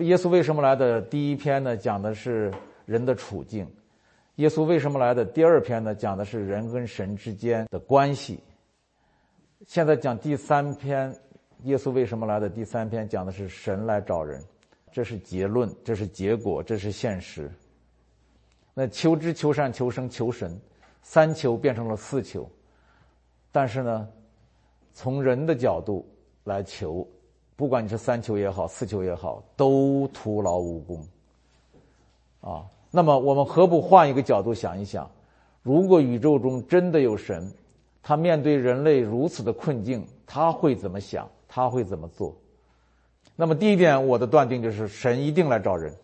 耶稣为什么来的？第一篇呢，讲的是人的处境；耶稣为什么来的？第二篇呢，讲的是人跟神之间的关系。现在讲第三篇，耶稣为什么来的？第三篇讲的是神来找人，这是结论，这是结果，这是现实。那求知、求善、求生、求神，三求变成了四求，但是呢，从人的角度来求。不管你是三求也好，四求也好，都徒劳无功。啊，那么我们何不换一个角度想一想？如果宇宙中真的有神，他面对人类如此的困境，他会怎么想？他会怎么做？那么第一点，我的断定就是神一定来找人。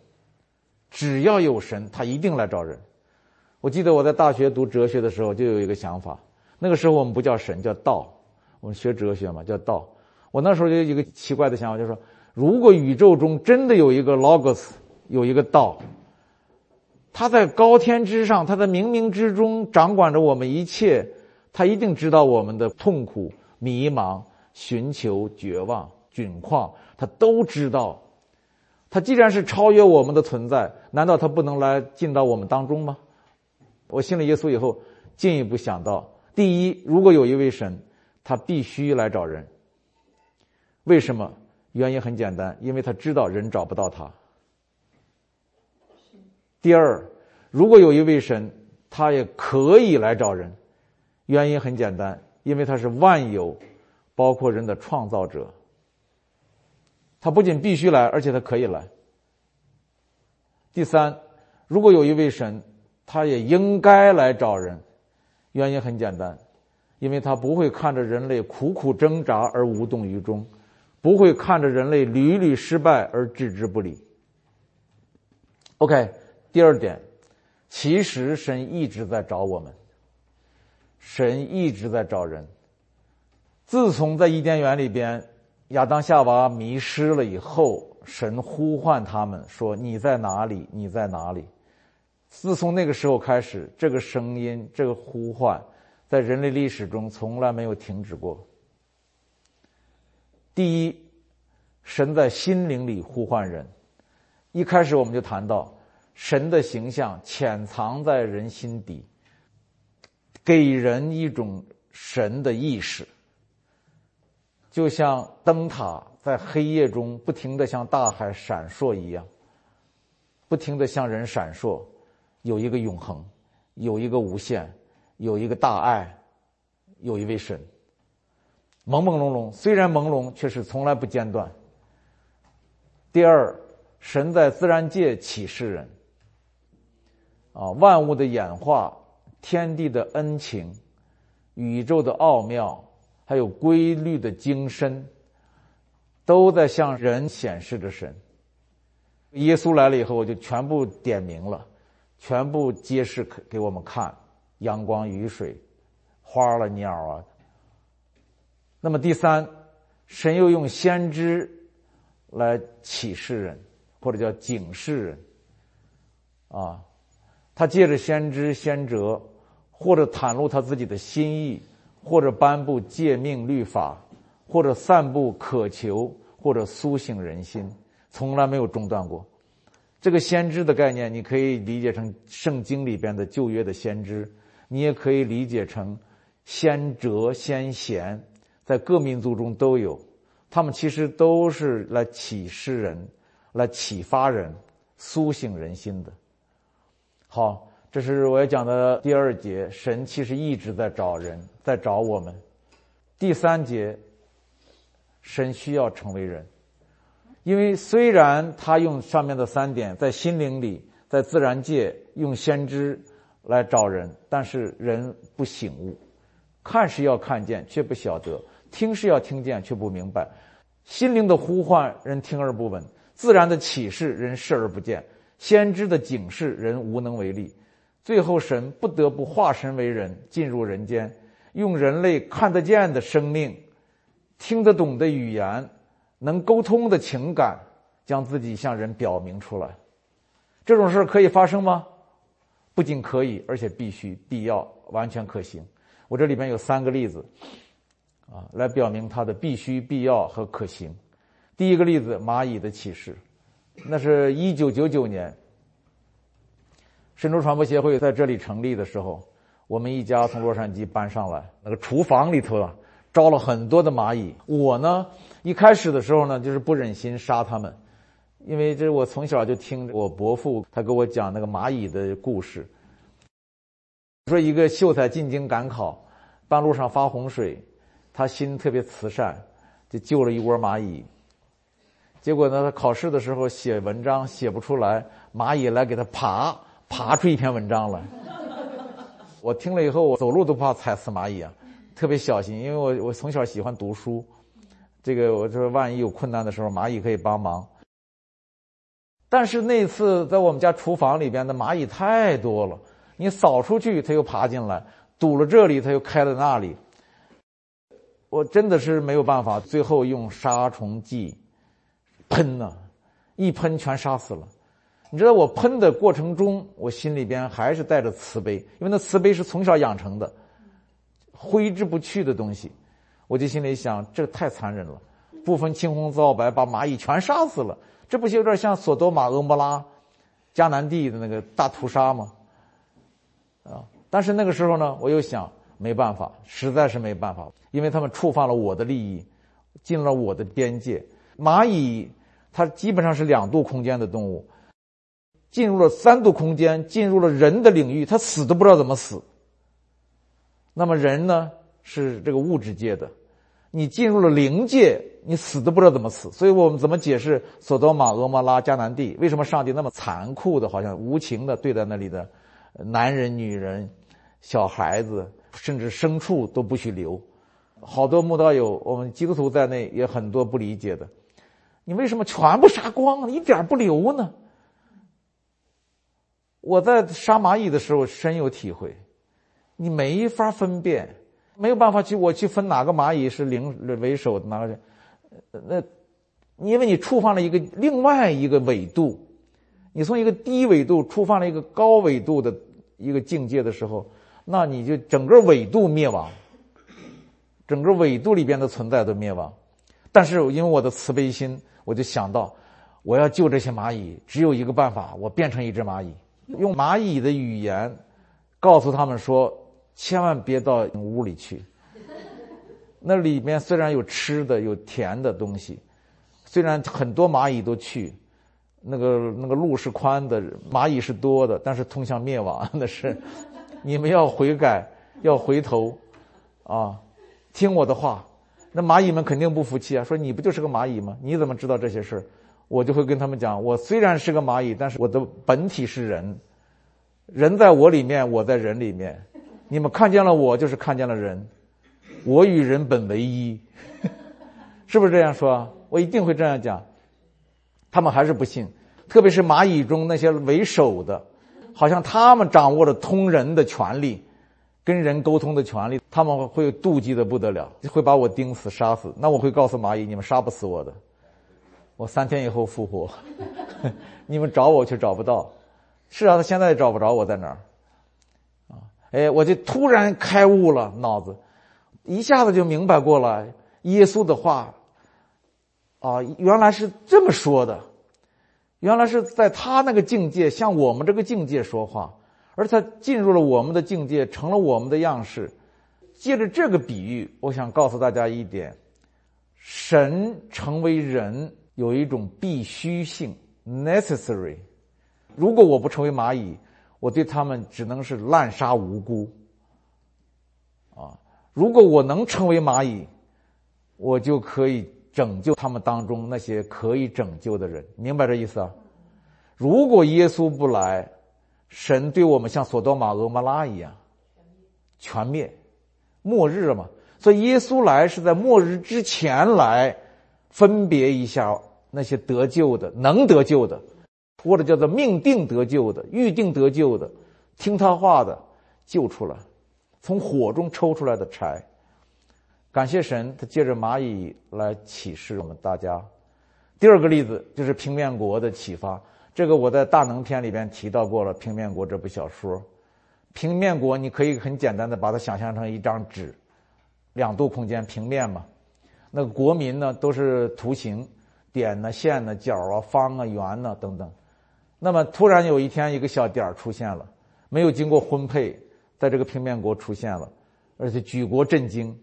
只要有神，他一定来找人。我记得我在大学读哲学的时候，就有一个想法。那个时候我们不叫神，叫道。我们学哲学嘛，叫道。我那时候就有一个奇怪的想法，就是说，如果宇宙中真的有一个 logos，有一个道，他在高天之上，他在冥冥之中掌管着我们一切，他一定知道我们的痛苦、迷茫、寻求、绝望、窘况，他都知道。他既然是超越我们的存在，难道他不能来进到我们当中吗？我信了耶稣以后，进一步想到：第一，如果有一位神，他必须来找人。为什么？原因很简单，因为他知道人找不到他。第二，如果有一位神，他也可以来找人。原因很简单，因为他是万有，包括人的创造者。他不仅必须来，而且他可以来。第三，如果有一位神，他也应该来找人。原因很简单，因为他不会看着人类苦苦挣扎而无动于衷。不会看着人类屡屡失败而置之不理。OK，第二点，其实神一直在找我们，神一直在找人。自从在伊甸园里边，亚当夏娃迷失了以后，神呼唤他们说：“你在哪里？你在哪里？”自从那个时候开始，这个声音，这个呼唤，在人类历史中从来没有停止过。第一，神在心灵里呼唤人。一开始我们就谈到，神的形象潜藏在人心底，给人一种神的意识，就像灯塔在黑夜中不停的向大海闪烁一样，不停的向人闪烁，有一个永恒，有一个无限，有一个大爱，有一位神。朦朦胧胧，虽然朦胧，却是从来不间断。第二，神在自然界启示人，啊，万物的演化、天地的恩情、宇宙的奥妙，还有规律的精深，都在向人显示着神。耶稣来了以后，我就全部点明了，全部揭示给我们看：阳光、雨水、花儿了、鸟啊。那么第三，神又用先知来启示人，或者叫警示人，啊，他借着先知先哲，或者袒露他自己的心意，或者颁布诫命律法，或者散布渴求，或者苏醒人心，从来没有中断过。这个先知的概念，你可以理解成圣经里边的旧约的先知，你也可以理解成先哲先贤。在各民族中都有，他们其实都是来启示人、来启发人、苏醒人心的。好，这是我要讲的第二节。神其实一直在找人，在找我们。第三节，神需要成为人，因为虽然他用上面的三点在心灵里、在自然界用先知来找人，但是人不醒悟，看是要看见，却不晓得。听是要听见，却不明白；心灵的呼唤，人听而不闻；自然的启示，人视而不见；先知的警示，人无能为力。最后，神不得不化身为人，进入人间，用人类看得见的生命、听得懂的语言、能沟通的情感，将自己向人表明出来。这种事可以发生吗？不仅可以，而且必须、必要、完全可行。我这里边有三个例子。啊，来表明它的必须、必要和可行。第一个例子，蚂蚁的启示。那是一九九九年，神州传播协会在这里成立的时候，我们一家从洛杉矶搬上来，那个厨房里头啊，招了很多的蚂蚁。我呢，一开始的时候呢，就是不忍心杀它们，因为这我从小就听我伯父他给我讲那个蚂蚁的故事。说一个秀才进京赶考，半路上发洪水，他心特别慈善，就救了一窝蚂蚁。结果呢，他考试的时候写文章写不出来，蚂蚁来给他爬，爬出一篇文章来。我听了以后，我走路都怕踩死蚂蚁啊，特别小心，因为我我从小喜欢读书，这个我说万一有困难的时候，蚂蚁可以帮忙。但是那次在我们家厨房里边的蚂蚁太多了。你扫出去，它又爬进来；堵了这里，它又开了那里。我真的是没有办法，最后用杀虫剂喷呢，一喷全杀死了。你知道我喷的过程中，我心里边还是带着慈悲，因为那慈悲是从小养成的，挥之不去的东西。我就心里想，这太残忍了，不分青红皂白把蚂蚁全杀死了，这不就有点像索多玛、俄摩拉、迦南地的那个大屠杀吗？啊！但是那个时候呢，我又想，没办法，实在是没办法，因为他们触犯了我的利益，进了我的边界。蚂蚁它基本上是两度空间的动物，进入了三度空间，进入了人的领域，它死都不知道怎么死。那么人呢，是这个物质界的，你进入了灵界，你死都不知道怎么死。所以我们怎么解释索多玛、俄摩拉、迦南地？为什么上帝那么残酷的，好像无情的对待那里的？男人、女人、小孩子，甚至牲畜都不许留。好多慕道友，我们基督徒在内也很多不理解的。你为什么全部杀光，一点不留呢？我在杀蚂蚁的时候深有体会。你没法分辨，没有办法去我去分哪个蚂蚁是灵为首的，哪个那，因为你触犯了一个另外一个纬度。你从一个低纬度触犯了一个高纬度的一个境界的时候，那你就整个纬度灭亡，整个纬度里边的存在都灭亡。但是因为我的慈悲心，我就想到，我要救这些蚂蚁，只有一个办法，我变成一只蚂蚁，用蚂蚁的语言告诉他们说：千万别到屋里去。那里面虽然有吃的、有甜的东西，虽然很多蚂蚁都去。那个那个路是宽的，蚂蚁是多的，但是通向灭亡。那 是你们要悔改，要回头，啊，听我的话。那蚂蚁们肯定不服气啊，说你不就是个蚂蚁吗？你怎么知道这些事我就会跟他们讲，我虽然是个蚂蚁，但是我的本体是人，人在我里面，我在人里面。你们看见了我，就是看见了人，我与人本为一，是不是这样说？我一定会这样讲。他们还是不信，特别是蚂蚁中那些为首的，好像他们掌握了通人的权利，跟人沟通的权利，他们会妒忌的不得了，会把我钉死、杀死。那我会告诉蚂蚁：你们杀不死我的，我三天以后复活，你们找我却找不到。是啊，他现在也找不着我在哪儿。啊，哎，我就突然开悟了，脑子一下子就明白过来耶稣的话。啊，原来是这么说的，原来是在他那个境界向我们这个境界说话，而他进入了我们的境界，成了我们的样式。借着这个比喻，我想告诉大家一点：神成为人有一种必须性 （necessary）。如果我不成为蚂蚁，我对他们只能是滥杀无辜。啊，如果我能成为蚂蚁，我就可以。拯救他们当中那些可以拯救的人，明白这意思啊？如果耶稣不来，神对我们像索多玛、俄摩拉一样全灭，末日嘛。所以耶稣来是在末日之前来，分别一下那些得救的、能得救的，或者叫做命定得救的、预定得救的、听他话的，救出来，从火中抽出来的柴。感谢神，他借着蚂蚁来启示我们大家。第二个例子就是平面国的启发，这个我在大能篇里边提到过了。平面国这部小说，平面国你可以很简单的把它想象成一张纸，两度空间平面嘛。那国民呢都是图形，点呢、线呢、角啊、方啊、圆呢等等。那么突然有一天，一个小点出现了，没有经过婚配，在这个平面国出现了，而且举国震惊。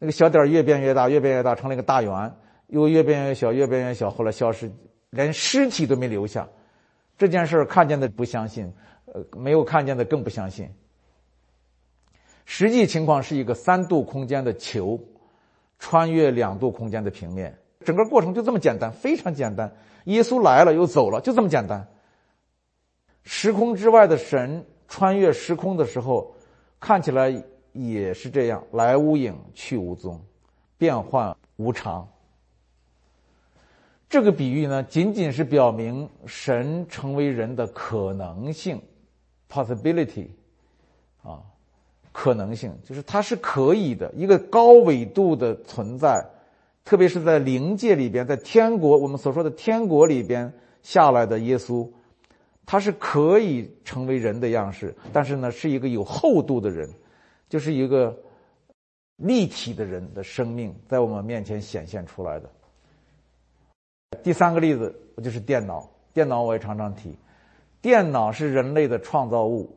那个小点儿越变越大，越变越大，成了一个大圆，又越变越小，越变越小，后来消失，连尸体都没留下。这件事看见的不相信，呃，没有看见的更不相信。实际情况是一个三度空间的球，穿越两度空间的平面，整个过程就这么简单，非常简单。耶稣来了又走了，就这么简单。时空之外的神穿越时空的时候，看起来也是这样，来无影去无踪，变幻无常。这个比喻呢，仅仅是表明神成为人的可能性 （possibility） 啊，可能性就是它是可以的，一个高纬度的存在。特别是在灵界里边，在天国，我们所说的天国里边下来的耶稣，他是可以成为人的样式，但是呢，是一个有厚度的人，就是一个立体的人的生命在我们面前显现出来的。第三个例子就是电脑，电脑我也常常提，电脑是人类的创造物，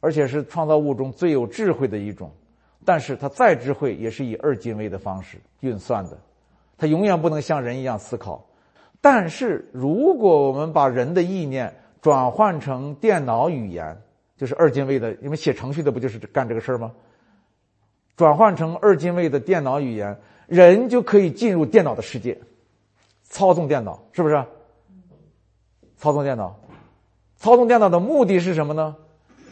而且是创造物中最有智慧的一种。但是它再智慧，也是以二进位的方式运算的，它永远不能像人一样思考。但是如果我们把人的意念转换成电脑语言，就是二进位的，因为写程序的不就是干这个事儿吗？转换成二进位的电脑语言，人就可以进入电脑的世界，操纵电脑，是不是？操纵电脑，操纵电脑的目的是什么呢？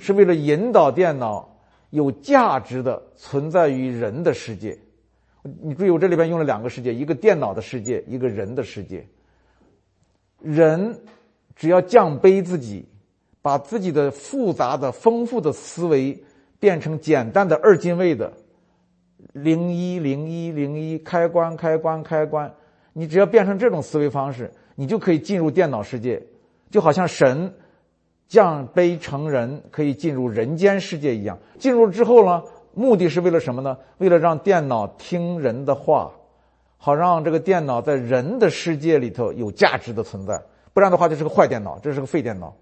是为了引导电脑。有价值的存在于人的世界，你注意，我这里边用了两个世界，一个电脑的世界，一个人的世界。人只要降卑自己，把自己的复杂的、丰富的思维变成简单的二进位的零一零一零一开关开关开关，你只要变成这种思维方式，你就可以进入电脑世界，就好像神。降卑成人，可以进入人间世界一样。进入之后呢，目的是为了什么呢？为了让电脑听人的话，好让这个电脑在人的世界里头有价值的存在。不然的话，就是个坏电脑，这是个废电脑。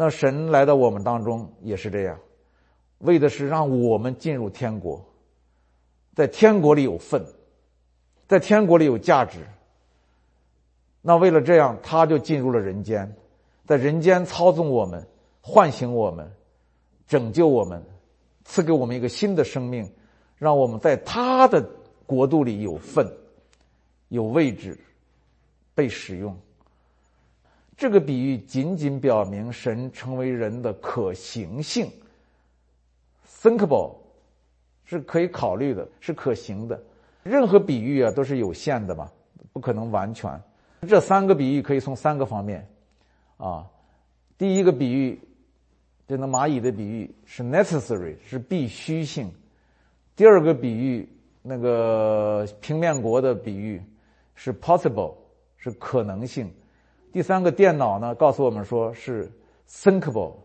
那神来到我们当中也是这样，为的是让我们进入天国，在天国里有份，在天国里有价值。那为了这样，他就进入了人间。在人间操纵我们，唤醒我们，拯救我们，赐给我们一个新的生命，让我们在他的国度里有份、有位置、被使用。这个比喻仅仅表明神成为人的可行性，thinkable，是可以考虑的，是可行的。任何比喻啊都是有限的嘛，不可能完全。这三个比喻可以从三个方面。啊，第一个比喻，这个蚂蚁的比喻是 necessary，是必须性；第二个比喻，那个平面国的比喻是 possible，是可能性；第三个电脑呢，告诉我们说是 thinkable，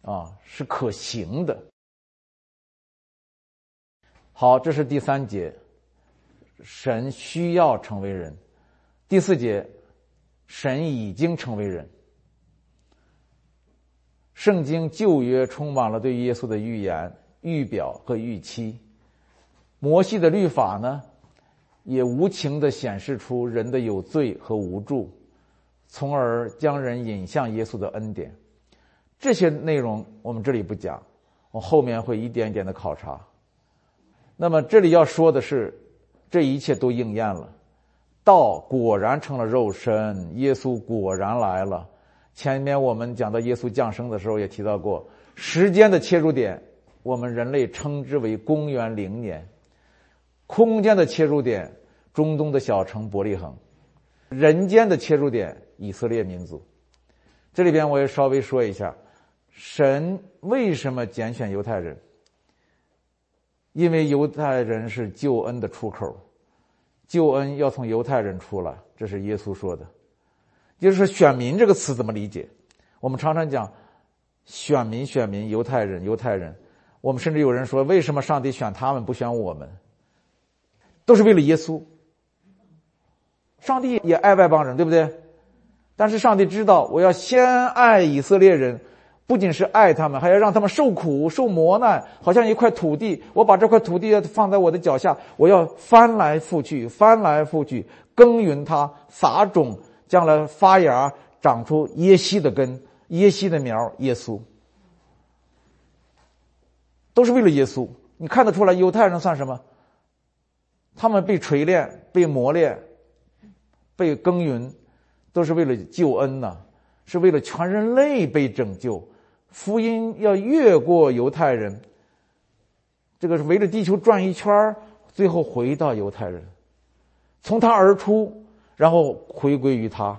啊，是可行的。好，这是第三节，神需要成为人；第四节。神已经成为人。圣经旧约充满了对耶稣的预言、预表和预期。摩西的律法呢，也无情的显示出人的有罪和无助，从而将人引向耶稣的恩典。这些内容我们这里不讲，我后面会一点一点的考察。那么这里要说的是，这一切都应验了。道果然成了肉身，耶稣果然来了。前面我们讲到耶稣降生的时候也提到过，时间的切入点，我们人类称之为公元零年；空间的切入点，中东的小城伯利恒；人间的切入点，以色列民族。这里边我也稍微说一下，神为什么拣选犹太人？因为犹太人是救恩的出口。救恩要从犹太人出来，这是耶稣说的。就是，选民这个词怎么理解？我们常常讲选民，选民，犹太人，犹太人。我们甚至有人说，为什么上帝选他们不选我们？都是为了耶稣，上帝也爱外邦人，对不对？但是上帝知道，我要先爱以色列人，不仅是爱他们，还要让他们受苦、受磨难，好像一块土地。我把这块土地放在我的脚下，我要翻来覆去、翻来覆去耕耘它，撒种，将来发芽，长出耶西的根、耶西的苗。耶稣都是为了耶稣。你看得出来，犹太人算什么？他们被锤炼、被磨练、被耕耘。都是为了救恩呐，是为了全人类被拯救。福音要越过犹太人，这个是围着地球转一圈最后回到犹太人，从他而出，然后回归于他，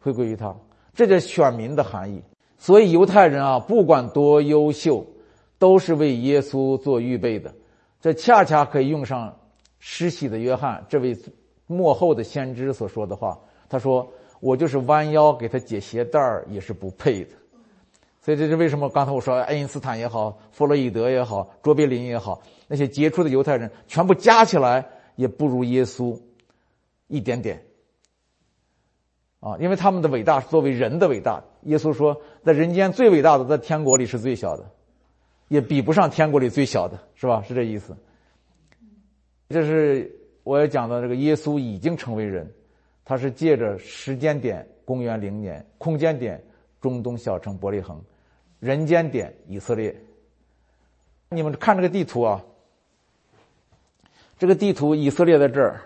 回归于他。这叫选民的含义。所以犹太人啊，不管多优秀，都是为耶稣做预备的。这恰恰可以用上施洗的约翰这位幕后的先知所说的话。他说：“我就是弯腰给他解鞋带儿，也是不配的。”所以这是为什么？刚才我说爱因斯坦也好，弗洛伊德也好，卓别林也好，那些杰出的犹太人，全部加起来也不如耶稣一点点。啊，因为他们的伟大是作为人的伟大。耶稣说，在人间最伟大的，在天国里是最小的，也比不上天国里最小的，是吧？是这意思。这是我要讲的这个耶稣已经成为人。他是借着时间点公元零年，空间点中东小城伯利恒，人间点以色列。你们看这个地图啊，这个地图以色列在这儿，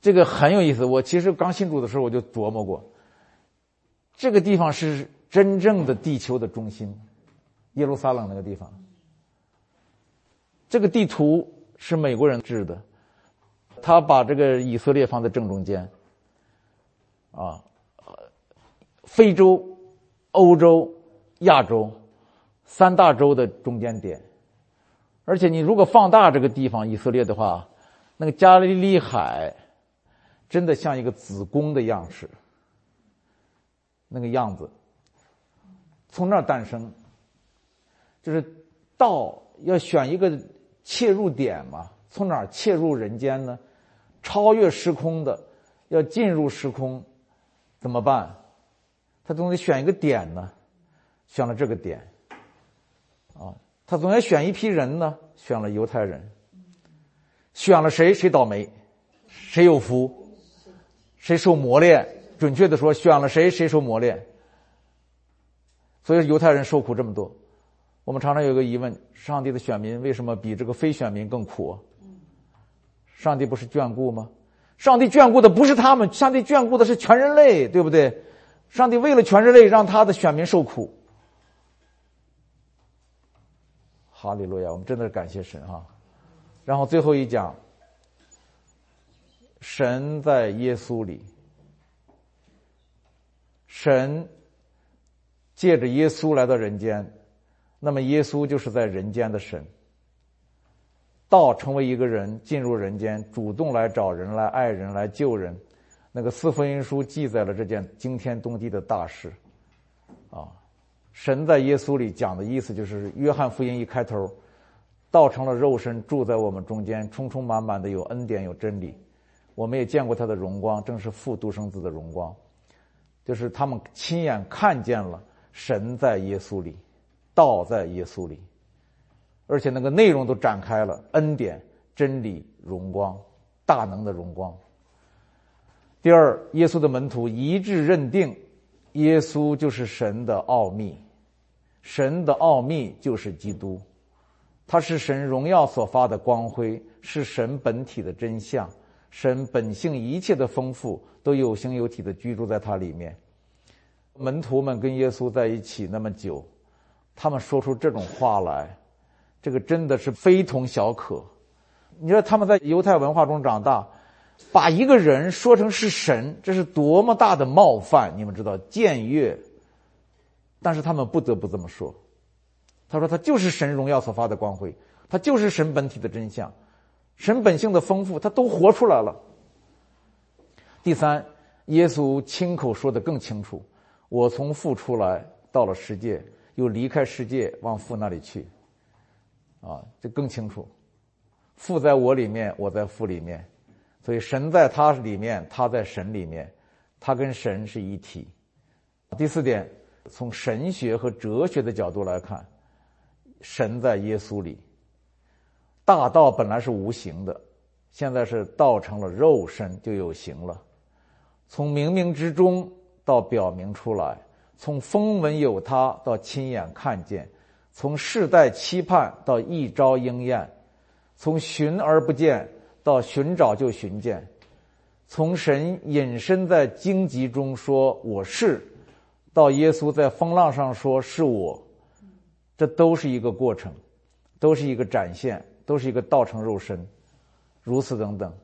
这个很有意思。我其实刚信主的时候我就琢磨过，这个地方是真正的地球的中心，耶路撒冷那个地方。这个地图是美国人制的。他把这个以色列放在正中间，啊，非洲、欧洲、亚洲三大洲的中间点，而且你如果放大这个地方以色列的话，那个加利利海真的像一个子宫的样式，那个样子，从那儿诞生，就是道要选一个切入点嘛，从哪儿切入人间呢？超越时空的，要进入时空，怎么办？他总得选一个点呢，选了这个点，啊，他总要选一批人呢，选了犹太人，选了谁谁倒霉，谁有福，谁受磨练。准确的说，选了谁谁受磨练。所以犹太人受苦这么多，我们常常有个疑问：上帝的选民为什么比这个非选民更苦？上帝不是眷顾吗？上帝眷顾的不是他们，上帝眷顾的是全人类，对不对？上帝为了全人类，让他的选民受苦。哈利路亚！我们真的是感谢神哈。然后最后一讲，神在耶稣里，神借着耶稣来到人间，那么耶稣就是在人间的神。道成为一个人进入人间，主动来找人、来爱人、来救人。那个四福音书记载了这件惊天动地的大事。啊，神在耶稣里讲的意思就是，约翰福音一开头，道成了肉身，住在我们中间，充充满满的有恩典有真理。我们也见过他的荣光，正是父独生子的荣光，就是他们亲眼看见了神在耶稣里，道在耶稣里。而且那个内容都展开了恩典、真理、荣光、大能的荣光。第二，耶稣的门徒一致认定，耶稣就是神的奥秘，神的奥秘就是基督，他是神荣耀所发的光辉，是神本体的真相，神本性一切的丰富都有形有体的居住在他里面。门徒们跟耶稣在一起那么久，他们说出这种话来。这个真的是非同小可。你说他们在犹太文化中长大，把一个人说成是神，这是多么大的冒犯！你们知道僭越，但是他们不得不这么说。他说他就是神荣耀所发的光辉，他就是神本体的真相，神本性的丰富，他都活出来了。第三，耶稣亲口说的更清楚：我从父出来，到了世界，又离开世界，往父那里去。啊，这更清楚。父在我里面，我在父里面。所以神在他里面，他在神里面，他跟神是一体。第四点，从神学和哲学的角度来看，神在耶稣里。大道本来是无形的，现在是道成了肉身，就有形了。从冥冥之中到表明出来，从风闻有他到亲眼看见，从世代期盼到一朝应验，从寻而不见到寻找就寻见，从神隐身在荆棘中说我是，到耶稣在风浪上说是我，这都是一个过程，都是一个展现。都是一个道成肉身，如此等等。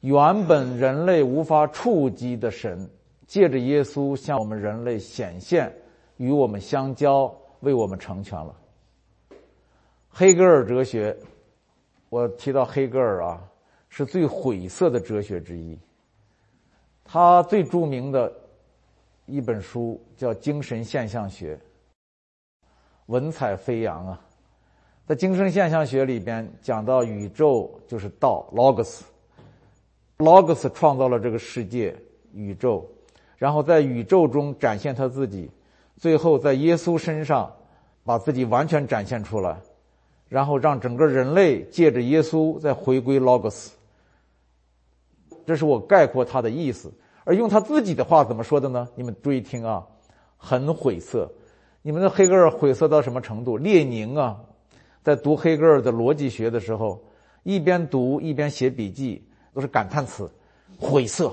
原本人类无法触及的神，借着耶稣向我们人类显现，与我们相交，为我们成全了。黑格尔哲学，我提到黑格尔啊，是最晦涩的哲学之一。他最著名的一本书叫《精神现象学》，文采飞扬啊。在精神现象学里边讲到，宇宙就是道，logos，logos 创造了这个世界宇宙，然后在宇宙中展现他自己，最后在耶稣身上把自己完全展现出来，然后让整个人类借着耶稣再回归 logos。这是我概括他的意思，而用他自己的话怎么说的呢？你们注意听啊，很晦涩。你们的黑格尔晦涩到什么程度？列宁啊。在读黑格尔的逻辑学的时候，一边读一边写笔记，都是感叹词，晦涩、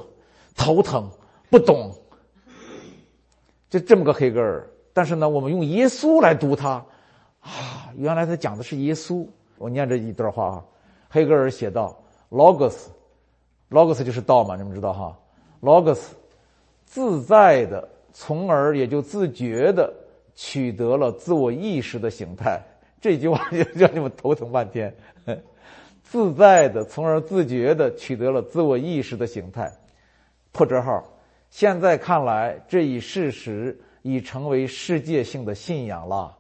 头疼、不懂，就这么个黑格尔。但是呢，我们用耶稣来读他，啊，原来他讲的是耶稣。我念这一段话啊，黑格尔写道：“logos，logos 就是道嘛，你们知道哈？logos 自在的，从而也就自觉的取得了自我意识的形态。”这句话就让你们头疼半天，自在的，从而自觉的取得了自我意识的形态。破折号。现在看来，这一事实已成为世界性的信仰了。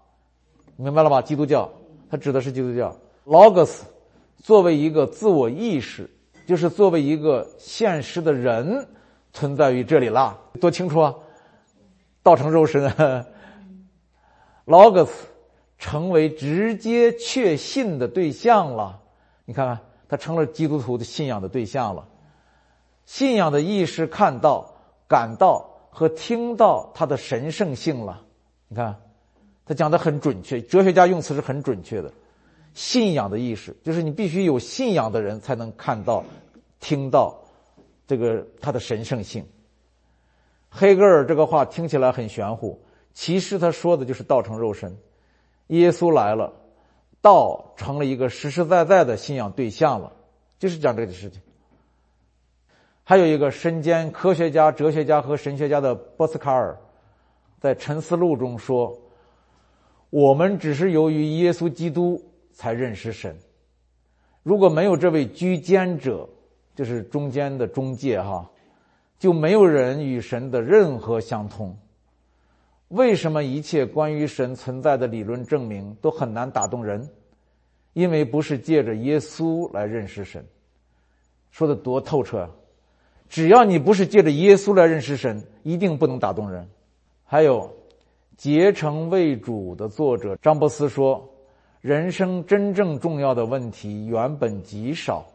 明白了吧？基督教，它指的是基督教。Logos 作为一个自我意识，就是作为一个现实的人，存在于这里了。多清楚啊！道成肉身。Logos。成为直接确信的对象了，你看看，他成了基督徒的信仰的对象了。信仰的意识看到、感到和听到他的神圣性了。你看，他讲的很准确，哲学家用词是很准确的。信仰的意识就是你必须有信仰的人才能看到、听到这个他的神圣性。黑格尔这个话听起来很玄乎，其实他说的就是道成肉身。耶稣来了，道成了一个实实在在的信仰对象了，就是讲这个事情。还有一个身兼科学家、哲学家和神学家的波斯卡尔，在《沉思录》中说：“我们只是由于耶稣基督才认识神，如果没有这位居间者，就是中间的中介哈，就没有人与神的任何相通。”为什么一切关于神存在的理论证明都很难打动人？因为不是借着耶稣来认识神，说的多透彻。只要你不是借着耶稣来认识神，一定不能打动人。还有，《结成为主》的作者张伯斯说：“人生真正重要的问题原本极少，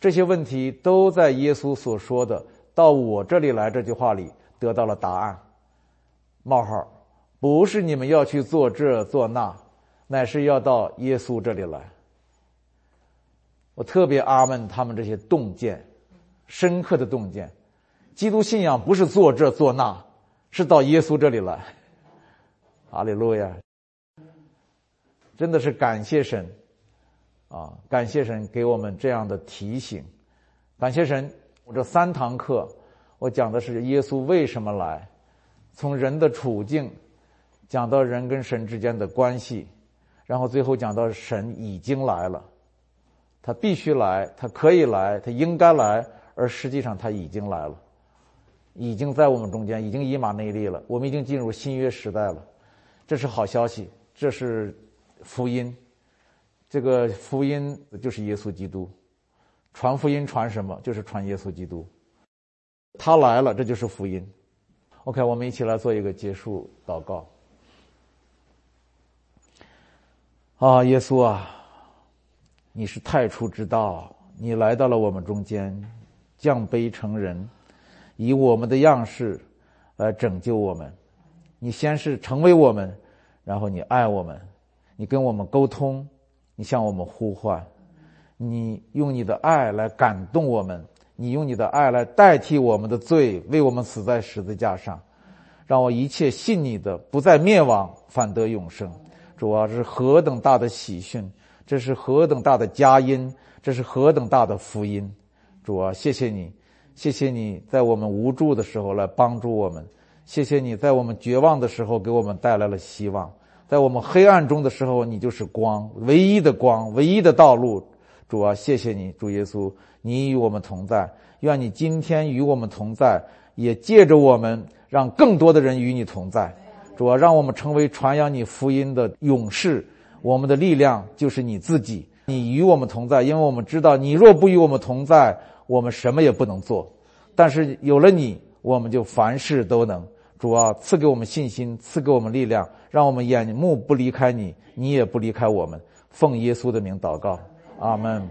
这些问题都在耶稣所说的‘到我这里来’这句话里得到了答案。”冒号。不是你们要去做这做那，乃是要到耶稣这里来。我特别阿门他们这些洞见，深刻的洞见。基督信仰不是做这做那，是到耶稣这里来。阿里路亚！真的是感谢神啊！感谢神给我们这样的提醒，感谢神。我这三堂课，我讲的是耶稣为什么来，从人的处境。讲到人跟神之间的关系，然后最后讲到神已经来了，他必须来，他可以来，他应该来，而实际上他已经来了，已经在我们中间，已经以马内利了，我们已经进入新约时代了，这是好消息，这是福音，这个福音就是耶稣基督，传福音传什么？就是传耶稣基督。他来了，这就是福音。OK，我们一起来做一个结束祷告。啊，耶稣啊，你是太初之道，你来到了我们中间，降卑成人，以我们的样式来拯救我们。你先是成为我们，然后你爱我们，你跟我们沟通，你向我们呼唤，你用你的爱来感动我们。你用你的爱来代替我们的罪，为我们死在十字架上，让我一切信你的不再灭亡，反得永生。主啊，这是何等大的喜讯！这是何等大的佳音！这是何等大的福音！主啊，谢谢你，谢谢你在我们无助的时候来帮助我们，谢谢你在我们绝望的时候给我们带来了希望，在我们黑暗中的时候，你就是光，唯一的光，唯一的道路。主啊，谢谢你，主耶稣，你与我们同在。愿你今天与我们同在，也借着我们，让更多的人与你同在。主啊，让我们成为传扬你福音的勇士。我们的力量就是你自己，你与我们同在，因为我们知道，你若不与我们同在，我们什么也不能做。但是有了你，我们就凡事都能。主啊，赐给我们信心，赐给我们力量，让我们眼目不离开你，你也不离开我们。奉耶稣的名祷告。阿门